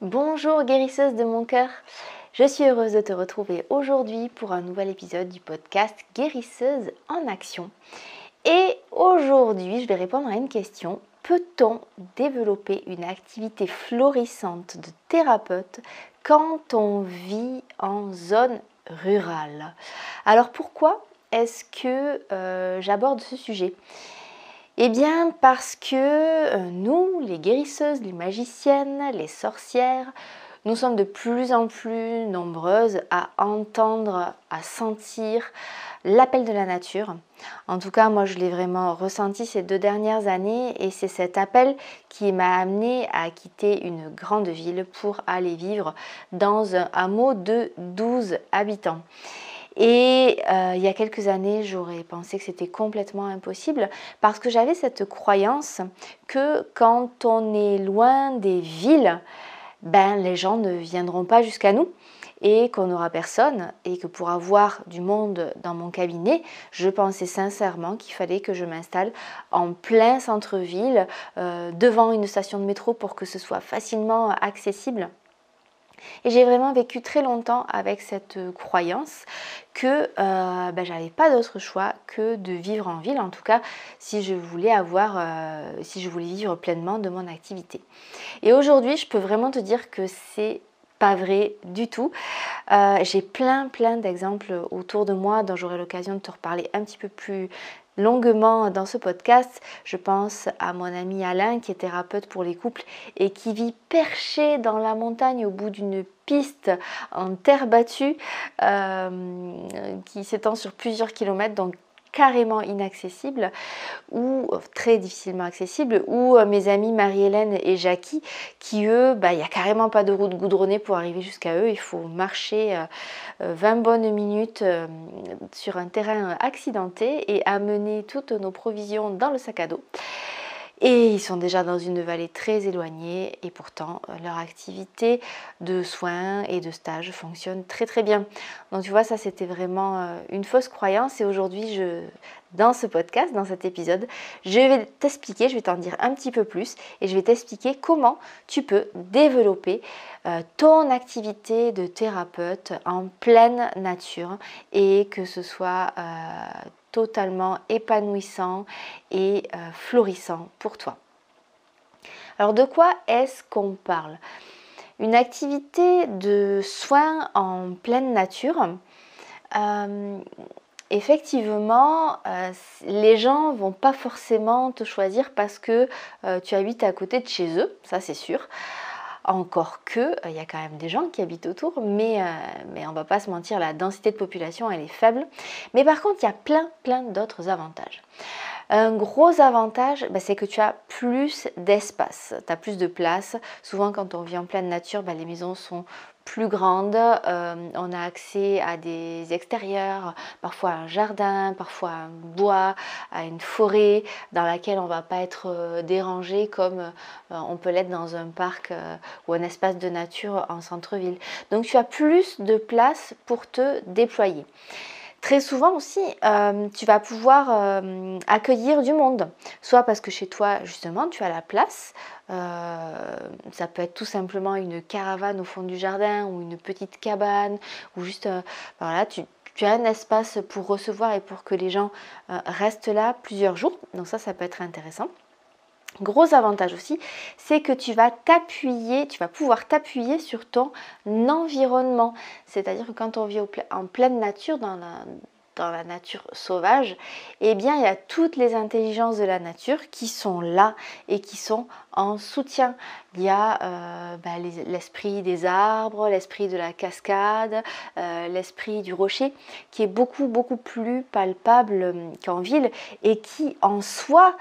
Bonjour guérisseuse de mon cœur, je suis heureuse de te retrouver aujourd'hui pour un nouvel épisode du podcast Guérisseuse en action. Et aujourd'hui, je vais répondre à une question. Peut-on développer une activité florissante de thérapeute quand on vit en zone rurale? Alors pourquoi est-ce que euh, j'aborde ce sujet? Eh bien parce que euh, nous, les guérisseuses, les magiciennes, les sorcières, nous sommes de plus en plus nombreuses à entendre, à sentir l'appel de la nature. En tout cas, moi, je l'ai vraiment ressenti ces deux dernières années et c'est cet appel qui m'a amené à quitter une grande ville pour aller vivre dans un hameau de 12 habitants. Et euh, il y a quelques années, j'aurais pensé que c'était complètement impossible parce que j'avais cette croyance que quand on est loin des villes, ben, les gens ne viendront pas jusqu'à nous et qu'on n'aura personne et que pour avoir du monde dans mon cabinet, je pensais sincèrement qu'il fallait que je m'installe en plein centre-ville, euh, devant une station de métro pour que ce soit facilement accessible. Et j'ai vraiment vécu très longtemps avec cette euh, croyance que euh, ben, j'avais pas d'autre choix que de vivre en ville, en tout cas si je voulais avoir, euh, si je voulais vivre pleinement de mon activité. Et aujourd'hui, je peux vraiment te dire que c'est pas vrai du tout. j'ai plein plein d'exemples autour de moi dont j'aurai l'occasion de te reparler un petit peu plus longuement dans ce podcast. Je pense à mon ami Alain qui est thérapeute pour les couples et qui vit perché dans la montagne au bout d'une piste en terre battue euh, qui s'étend sur plusieurs kilomètres. Carrément inaccessible ou très difficilement accessible ou euh, mes amis Marie-Hélène et Jackie qui eux, bah, il n'y a carrément pas de route goudronnée pour arriver jusqu'à eux, il faut marcher 20 euh, bonnes minutes euh, sur un terrain accidenté et amener toutes nos provisions dans le sac à dos. Et ils sont déjà dans une vallée très éloignée. Et pourtant euh, leur activité de soins et de stage fonctionne très très bien. Donc tu vois, ça c'était vraiment euh, une fausse croyance. Et aujourd'hui, je, dans ce podcast, dans cet épisode, je vais t'expliquer, je vais t'en dire un petit peu plus. Et je vais t'expliquer comment tu peux développer euh, ton activité de thérapeute en pleine nature. Et que ce soit totalement épanouissant et euh, florissant pour toi. Alors de quoi est-ce qu'on parle? Une activité de soins en pleine nature. Euh, effectivement, euh, les gens vont pas forcément te choisir parce que tu habites à côté de chez eux, ça c'est sûr. Encore que, euh, il y a quand même des gens qui habitent autour, mais, euh, mais on va pas se mentir, la densité de population, elle est faible. Mais par contre, il y a plein, plein d'autres avantages. Un gros avantage, bah, c'est que tu as plus d'espace, tu as plus de place. Souvent, quand on vit en pleine nature, bah, les maisons sont plus grandes. Euh, on a accès à des extérieurs, parfois un jardin, parfois un bois, à une forêt dans laquelle on ne va pas être euh, dérangé comme euh, on peut l'être dans un parc ou un espace de nature en centre-ville. Donc tu as plus de place pour te déployer. Très souvent aussi, tu vas pouvoir accueillir du monde, soit parce que chez toi, justement, tu as la place. Ça peut être tout simplement une caravane au fond du jardin ou une petite cabane, ou juste, voilà, tu, as un espace pour recevoir et pour que les gens restent là plusieurs jours. Donc ça, ça peut être intéressant. Gros avantage aussi, c'est que tu vas t'appuyer, tu vas pouvoir t'appuyer sur ton environnement. C'est-à-dire que quand on vit en pleine nature, dans la, dans la nature sauvage, eh bien il y a toutes les intelligences de la nature qui sont là et qui sont en soutien. Il y a euh, bah, l'esprit des arbres, l'esprit de la cascade, euh, l'esprit du rocher, qui est beaucoup beaucoup plus palpable euh, qu'en ville et qui en soi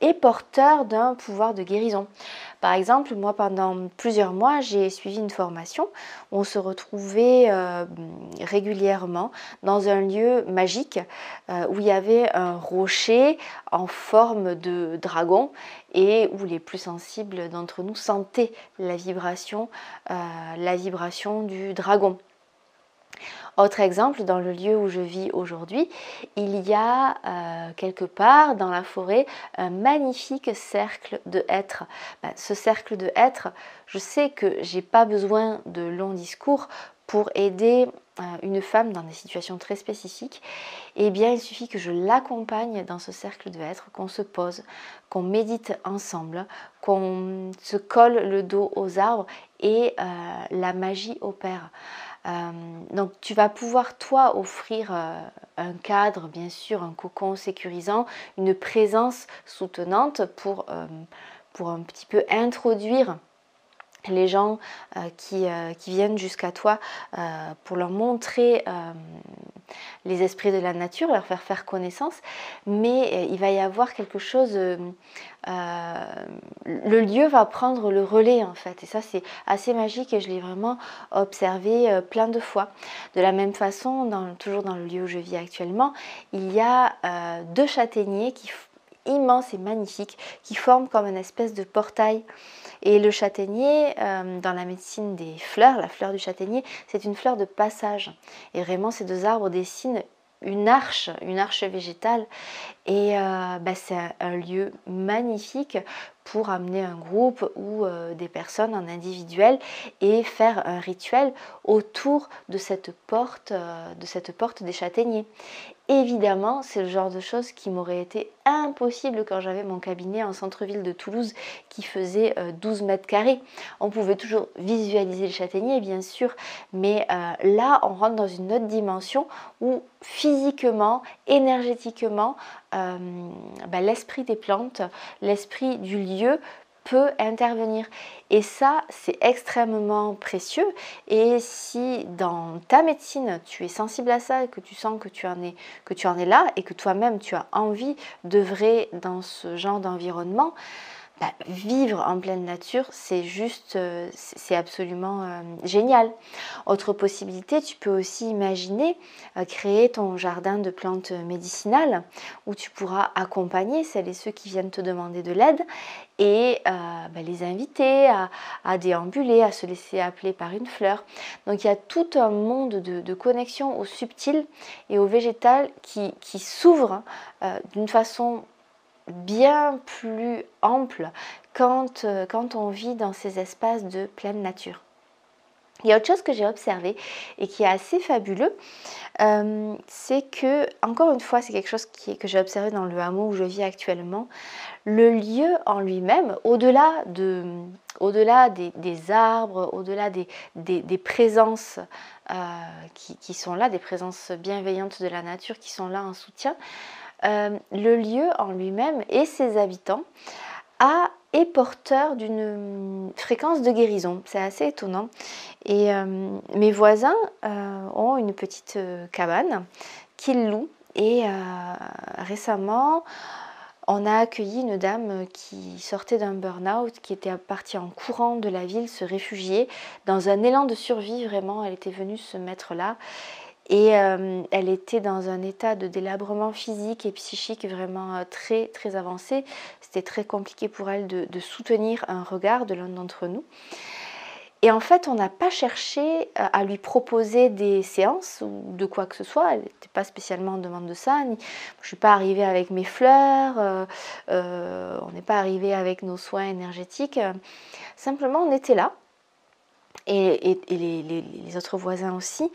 est porteur d'un pouvoir de guérison. Par exemple, moi pendant plusieurs mois, j'ai suivi une formation où on se retrouvait euh, régulièrement dans un lieu magique euh, où il y avait un rocher en forme de dragon et où les plus sensibles d'entre nous sentaient la vibration, euh, la vibration du dragon. Autre exemple, dans le lieu où je vis aujourd'hui, il y a euh, quelque part dans la forêt un magnifique cercle de hêtres. Ben, ce cercle de hêtres, je sais que j'ai pas besoin de longs discours pour aider euh, une femme dans des situations très spécifiques, eh bien il suffit que je l'accompagne dans ce cercle de hêtres, qu'on se pose, qu'on médite ensemble, qu'on se colle le dos aux arbres et euh, la magie opère. Euh, donc tu vas pouvoir toi offrir euh, un cadre, bien sûr, un cocon sécurisant, une présence soutenante pour, euh, un petit peu introduire les gens qui, viennent jusqu'à toi pour leur montrer les esprits de la nature, leur faire faire connaissance, mais il va y avoir quelque chose euh, le lieu va prendre le relais en fait. Et ça c'est assez magique et je l'ai vraiment observé euh, plein de fois. De la même façon, toujours dans le lieu où je vis actuellement, il y a euh, deux châtaigniers qui immenses et magnifiques qui forment comme une espèce de portail. Et le châtaignier, dans la médecine des fleurs, la fleur du châtaignier, c'est une fleur de passage. Et vraiment, ces deux arbres dessinent une arche, une arche végétale. Et euh, bah, c'est un, lieu magnifique pour amener un groupe ou euh, des personnes en individuel et faire un rituel autour de cette porte, euh, de cette porte des châtaigniers. Évidemment, c'est le genre de choses qui m'aurait été impossible quand j'avais mon cabinet en centre-ville de Toulouse qui faisait 12 mètres carrés. On pouvait toujours visualiser le châtaignier, bien sûr, mais là, on rentre dans une autre dimension où physiquement, énergétiquement, bah, l'esprit des plantes, l'esprit du lieu peut intervenir. Et ça, c'est extrêmement précieux. Et si dans ta médecine, tu es sensible à ça, que tu sens que tu en es, que tu en es là et que toi-même, tu as envie d'œuvrer dans ce genre d'environnement, bah, vivre en pleine nature, c'est juste, euh, c'est absolument euh, génial. Autre possibilité, tu peux aussi imaginer euh, créer ton jardin de plantes médicinales où tu pourras accompagner celles et ceux qui viennent te demander de l'aide et bah, les inviter à, déambuler, à se laisser appeler par une fleur. Donc il y a tout un monde de, connexion au subtil et au végétal qui, qui s'ouvre d'une façon bien plus ample quand, euh, quand on vit dans ces espaces de pleine nature. Il y a autre chose que j'ai observé et qui est assez fabuleux, euh, c'est que, encore une fois, c'est quelque chose que j'ai observé dans le hameau où je vis actuellement, le lieu en lui-même, au-delà de, au-delà des, arbres, au-delà des, des, présences euh, qui, qui, sont là, des présences bienveillantes de la nature qui sont là en soutien, le lieu en lui-même et ses habitants a, est porteur d'une fréquence de guérison. C'est assez étonnant. Et euh, mes voisins euh, ont une petite cabane qu'ils louent. Et récemment, on a accueilli une dame qui sortait d'un burn-out, qui était partie en courant de la ville, se réfugier dans un élan de survie vraiment. Elle était venue se mettre là. Et euh, elle était dans un état de délabrement physique et psychique vraiment euh, très très avancé. C'était très compliqué pour elle de, soutenir un regard de l'un d'entre nous. Et en fait, on n'a pas cherché euh, à lui proposer des séances ou de quoi que ce soit. Elle n'était pas spécialement en demande de ça. je ne suis pas arrivée avec mes fleurs. on n'est pas arrivé avec nos soins énergétiques. Simplement, on était là. Et, les, autres voisins aussi.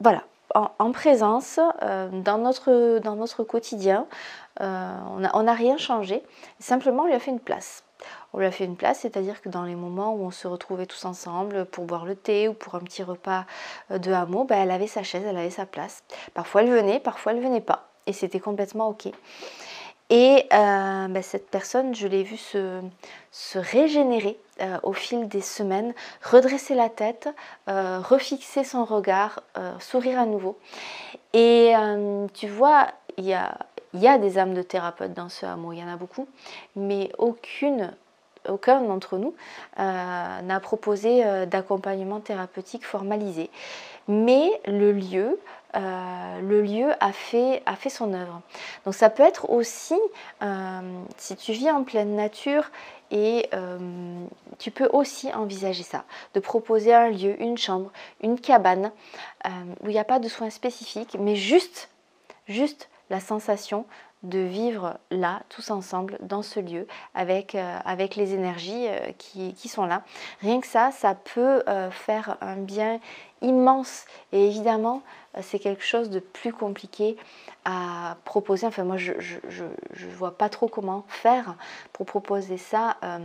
Voilà, en, présence euh, dans, notre, quotidien. Euh, on n'a rien changé, simplement on lui a fait une place. On lui a fait une place, c'est-à-dire que dans les moments où on se retrouvait tous ensemble pour boire le thé ou pour un petit repas euh, de hameau, ben, elle avait sa chaise, elle avait sa place. Parfois elle venait, parfois elle venait pas. Et c'était complètement OK. Et euh, bah, cette personne, je l'ai vue se, régénérer euh, au fil des semaines, redresser la tête, euh, refixer son regard, sourire à nouveau. Et tu vois, il y a, y a, des âmes de thérapeutes dans ce hameau, il y en a beaucoup, mais aucune aucun d'entre nous n'a proposé d'accompagnement thérapeutique formalisé. Mais le lieu euh, le lieu a fait, a fait son œuvre. Donc ça peut être aussi, euh, si tu vis en pleine nature Et euh, tu peux aussi envisager ça, de proposer un lieu, une chambre, une cabane où il n'y a pas de soins spécifiques, mais juste, juste la sensation de vivre là, tous ensemble, dans ce lieu, avec, euh, avec les énergies qui, qui, sont là. Rien que ça, ça peut faire un bien immense. Et évidemment, c'est quelque chose de plus compliqué à proposer. Enfin, moi, je ne vois pas trop comment faire pour proposer ça euh,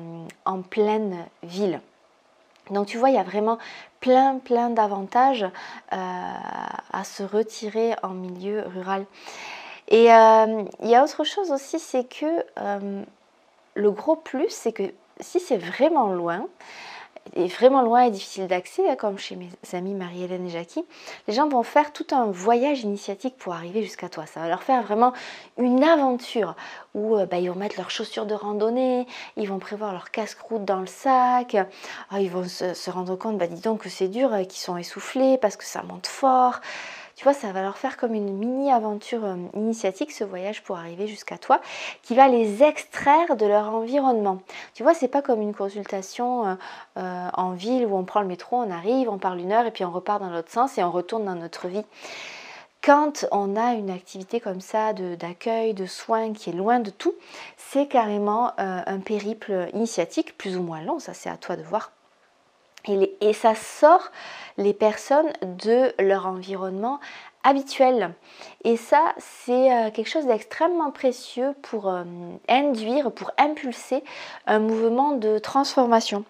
en pleine ville. Donc tu vois, il y a vraiment plein, plein d'avantages euh, à se retirer en milieu rural. Et euh, il y a autre chose aussi, c'est que le gros plus, c'est que si c'est vraiment loin, est vraiment loin et difficile d'accès, hein, comme chez mes amis Marie-Hélène et Jackie, les gens vont faire tout un voyage initiatique pour arriver jusqu'à toi. Ça va leur faire vraiment une aventure où euh, bah, ils vont mettre leurs chaussures de randonnée, ils vont prévoir leur casque-route dans le sac, ah, ils vont se, rendre compte, bah, dis donc que c'est dur, euh, qu'ils sont essoufflés parce que ça monte fort. Tu vois, ça va leur faire comme une mini-aventure euh, initiatique, ce voyage pour arriver jusqu'à toi, qui va les extraire de leur environnement. Tu vois, c'est pas comme une consultation euh, euh, en ville où on prend le métro, on arrive, on parle une heure et puis on repart dans l'autre sens et on retourne dans notre vie quand on a une activité comme ça d'accueil, de, soins qui est loin de tout, c'est carrément un périple initiatique, plus ou moins long, ça c'est à toi de voir. Ça sort les personnes de leur environnement habituel. Et ça, c'est euh, quelque chose d'extrêmement précieux pour euh, induire, pour impulser un mouvement de transformation.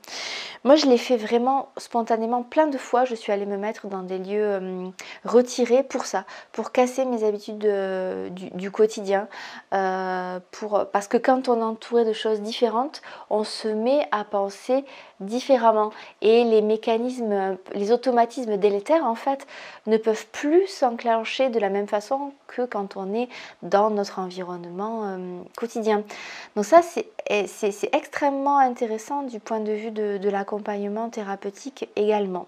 Moi, je l'ai fait vraiment spontanément plein de fois. Je suis allée me mettre dans des lieux euh, retirés pour ça, pour casser mes habitudes du, quotidien. pour, parce que quand on est entouré de choses différentes, on se met à penser différemment. Et les les automatismes délétères, en fait, ne peuvent plus s'enclencher de la même façon que quand on est dans notre environnement euh, quotidien. Donc ça, c'est extrêmement intéressant du point de vue de, l'accompagnement thérapeutique également.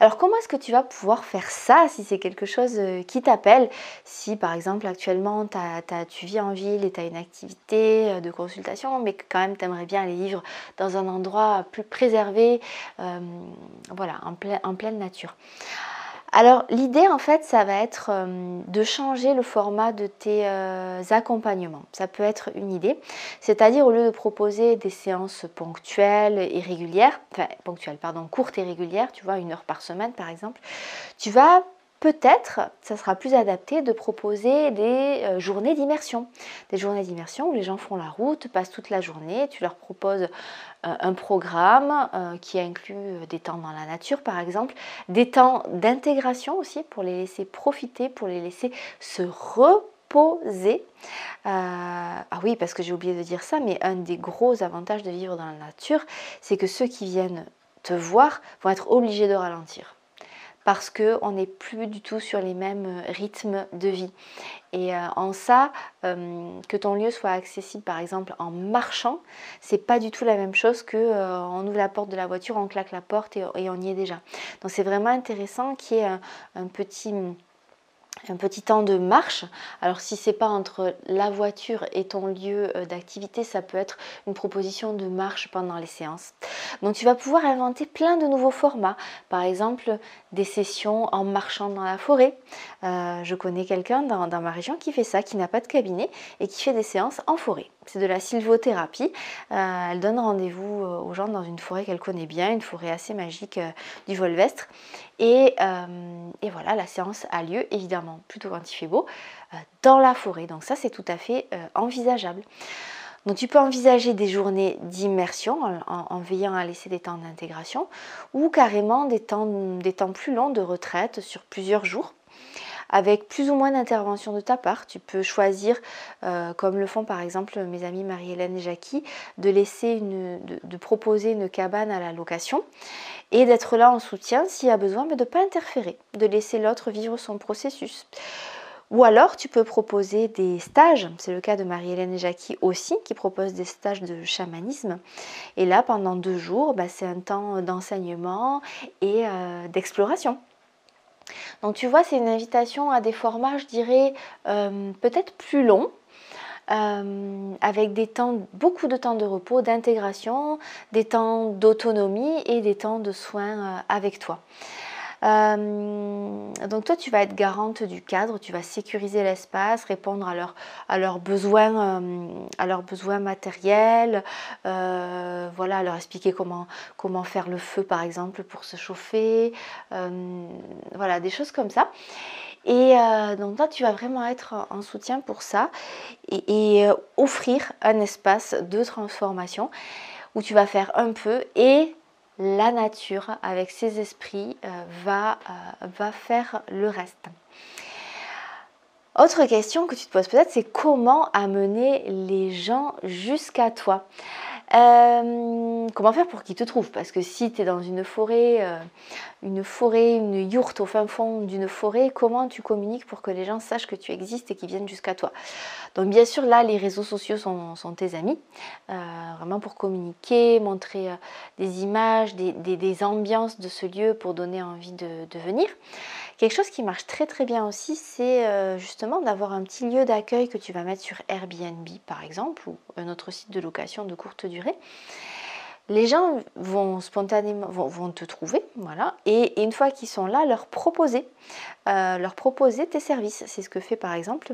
Alors comment est-ce que tu vas pouvoir faire ça si c'est quelque chose euh, qui t'appelle? Si par exemple actuellement tu vis en ville et tu as une activité euh, de consultation mais que quand même tu aimerais bien aller vivre dans un endroit plus préservé, voilà, en, en pleine nature. Alors l'idée en fait ça va être euh, de changer le format de tes euh, accompagnements. Ça peut être une idée. C'est-à-dire au lieu de proposer des séances ponctuelles et régulières, enfin ponctuelles pardon, courtes et régulières, tu vois une heure par semaine par exemple, tu vas peut-être, ça sera plus adapté de proposer des euh, journées d'immersion. Des journées d'immersion où les gens font la route, passent toute la journée, tu leur proposes euh, un programme euh, qui inclut des temps dans la nature par exemple, des temps d'intégration aussi pour les laisser profiter, pour les laisser se reposer. ah oui, parce que j'ai oublié de dire ça, mais un des gros avantages de vivre dans la nature, c'est que ceux qui viennent te voir vont être obligés de ralentir parce qu'on n'est plus du tout sur les mêmes euh, rythmes de vie. Et euh, en ça, euh, que ton lieu soit accessible par exemple en marchant, c'est pas du tout la même chose que on ouvre la porte de la voiture, on claque la porte et, on y est déjà. Donc c'est vraiment intéressant qu'il y ait un petit un petit temps de marche. Alors si c'est pas entre la voiture et ton lieu d'activité, ça peut être une proposition de marche pendant les séances. Donc tu vas pouvoir inventer plein de nouveaux formats. Par exemple, des sessions en marchant dans la forêt. Euh, je connais quelqu'un dans, ma région qui fait ça, qui n'a pas de cabinet et qui fait des séances en forêt. C'est de la sylvothérapie. Euh, elle donne rendez-vous aux gens dans une forêt qu'elle connaît bien, une forêt assez magique du Volvestre. Et, voilà, la séance a lieu évidemment plutôt quand il fait beau dans la forêt. Donc ça c'est tout à fait envisageable. Donc tu peux envisager des journées d'immersion en, veillant à laisser des temps d'intégration ou carrément des temps, plus longs de retraite sur plusieurs jours avec plus ou moins d'intervention de ta part. Tu peux choisir, euh, comme le font par exemple mes amis Marie-Hélène et Jackie, de de, proposer une cabane à la location et d'être là en soutien s'il y a besoin, mais de ne pas interférer, de laisser l'autre vivre son processus. Ou alors tu peux proposer des stages, c'est le cas de Marie-Hélène et Jackie aussi, qui proposent des stages de chamanisme. Et là, pendant deux jours, bah, c'est un temps d'enseignement et euh, d'exploration. Donc tu vois, c'est une invitation à des formats, je dirais, euh, peut-être plus longs, avec des temps, beaucoup de temps de repos, d'intégration, des temps d'autonomie et des temps de soins avec toi. Euh, donc toi, tu vas être garante du cadre, tu vas sécuriser l'espace, répondre à, leurs besoins, euh, à leurs besoins matériels, euh, voilà, leur expliquer comment, comment faire le feu par exemple pour se chauffer, voilà, des choses comme ça. Et donc toi, tu vas vraiment être en soutien pour ça et, offrir un espace de transformation où tu vas faire un peu et la nature avec ses esprits euh, va, euh, va faire le reste. Autre question que tu te poses peut-être, c'est comment amener les gens jusqu'à toi? Euh, comment faire pour qu'ils te trouvent? Parce que si tu es dans une forêt, euh, une forêt, une yourte au fin fond d'une forêt, comment tu communiques pour que les gens sachent que tu existes et qu'ils viennent jusqu'à toi? Donc bien sûr, là, les réseaux sociaux sont, tes amis, euh, vraiment pour communiquer, montrer des images, des, ambiances de ce lieu pour donner envie de, de venir. Quelque chose qui marche très très bien aussi, c'est euh, justement d'avoir un petit lieu d'accueil que tu vas mettre sur Airbnb par exemple, ou un autre site de location de courte durée. Les gens vont spontanément vont, te trouver, voilà, et, une fois qu'ils sont là, leur proposer, euh, leur proposer tes services. C'est ce que fait par exemple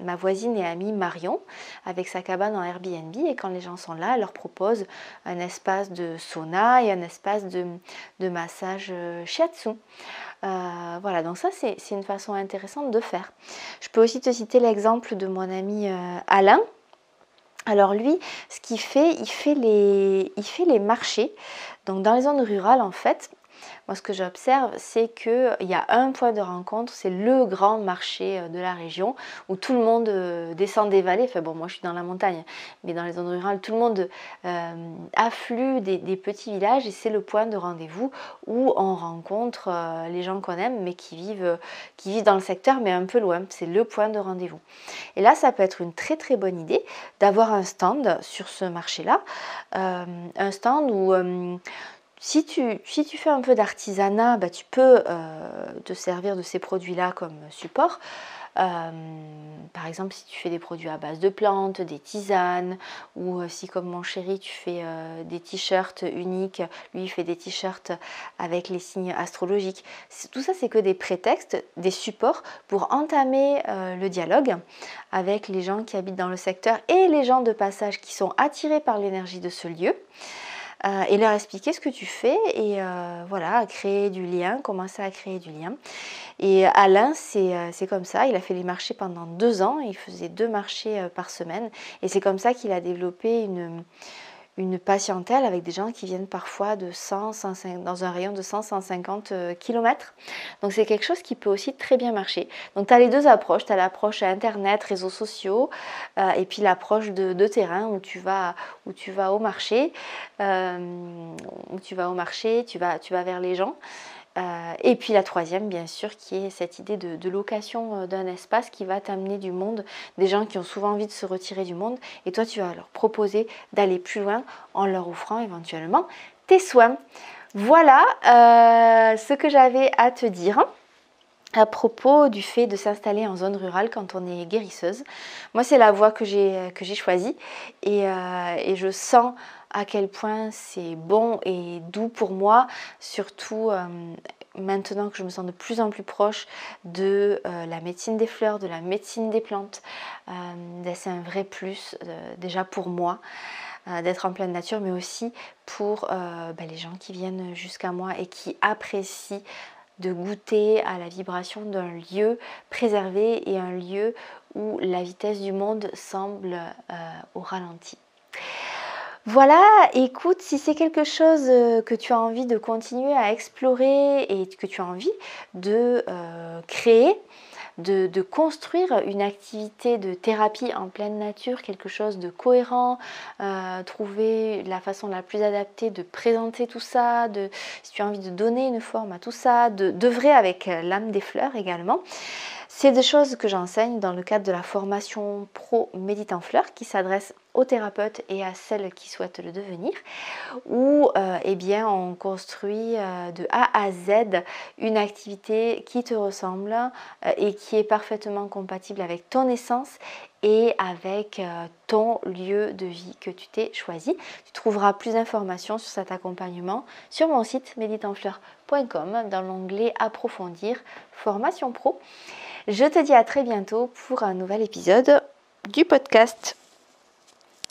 ma voisine et amie Marion avec sa cabane en Airbnb. Et quand les gens sont là, elle leur propose un espace de sauna et un espace de, de massage euh, shiatsu. Euh, voilà, donc ça c'est une façon intéressante de faire. Je peux aussi te citer l'exemple de mon ami Alain. Alors lui, ce qu'il fait, il fait, les, il fait les marchés. Donc dans les zones rurales en fait, moi, ce que j'observe, c'est qu'il y a un point de rencontre, c'est le grand marché euh, de la région où tout le monde euh, descend des vallées. Enfin, bon, moi, je suis dans la montagne, mais dans les zones rurales, tout le monde euh, afflue des, petits villages et c'est le point de rendez-vous où on rencontre les gens qu'on aime, mais qui vivent, qui vivent dans le secteur, mais un peu loin. C'est le point de rendez-vous. Et là, ça peut être une très très bonne idée d'avoir un stand sur ce marché-là, un stand où si tu, fais un peu d'artisanat, bah, tu peux euh, te servir de ces produits-là comme support. Euh, par exemple, si tu fais des produits à base de plantes, des tisanes, ou euh, si comme mon chéri, tu fais des t-shirts uniques, lui il fait des t-shirts avec les signes astrologiques. Tout ça, c'est que des prétextes, des supports pour entamer le dialogue avec les gens qui habitent dans le secteur et les gens de passage qui sont attirés par l'énergie de ce lieu. Euh, et leur expliquer ce que tu fais et euh, voilà, créer du lien, commencer à créer du lien. Et Alain, euh, c'est comme ça, il a fait les marchés pendant deux ans, il faisait deux marchés par semaine. Et c'est comme ça qu'il a développé une une patientèle avec des gens qui viennent parfois de 100, 150, dans un rayon de 100, 150 km. Donc c'est quelque chose qui peut aussi très bien marcher. Donc tu as les deux approches, tu as l'approche Internet, réseaux sociaux, euh, et puis l'approche de, terrain où tu vas, où tu vas au marché, euh, où tu vas au marché, tu vas vers les gens. Euh, et puis la troisième, bien sûr, qui est cette idée de, location euh, d'un espace qui va t'amener du monde, des gens qui ont souvent envie de se retirer du monde, et toi tu vas leur proposer d'aller plus loin en leur offrant éventuellement tes soins. Voilà euh, ce que j'avais à te dire à propos du fait de s'installer en zone rurale quand on est guérisseuse. Moi, c'est la voie que j'ai choisie et, je sens à quel point c'est bon et doux pour moi, surtout euh, maintenant que je me sens de plus en plus proche de euh, la médecine des fleurs, de la médecine des plantes. Euh, c'est un vrai plus déjà pour moi d'être en pleine nature, mais aussi pour ben, les gens qui viennent jusqu'à moi et qui apprécient de goûter à la vibration d'un lieu préservé et un lieu où la vitesse du monde semble au ralenti. Voilà, écoute, si c'est quelque chose euh, que tu as envie de continuer à explorer et que tu as envie de euh, créer, de, construire une activité de thérapie en pleine nature, quelque chose de cohérent, euh, trouver la façon la plus adaptée de présenter tout ça, si tu as envie de donner une forme à tout ça, d'œuvrer avec l'âme des fleurs également C'est des choses que j'enseigne dans le cadre de la formation pro Médite en fleurs qui s'adresse aux thérapeutes et à celles qui souhaitent le devenir, où euh, eh bien, on construit euh, de A à Z une activité qui te ressemble euh, et qui est parfaitement compatible avec ton essence et avec ton lieu de vie que tu t'es choisi. Tu trouveras plus d'informations sur cet accompagnement sur mon site méditenfleur.com dans l'onglet Approfondir formation pro. Je te dis à très bientôt pour un nouvel épisode du podcast.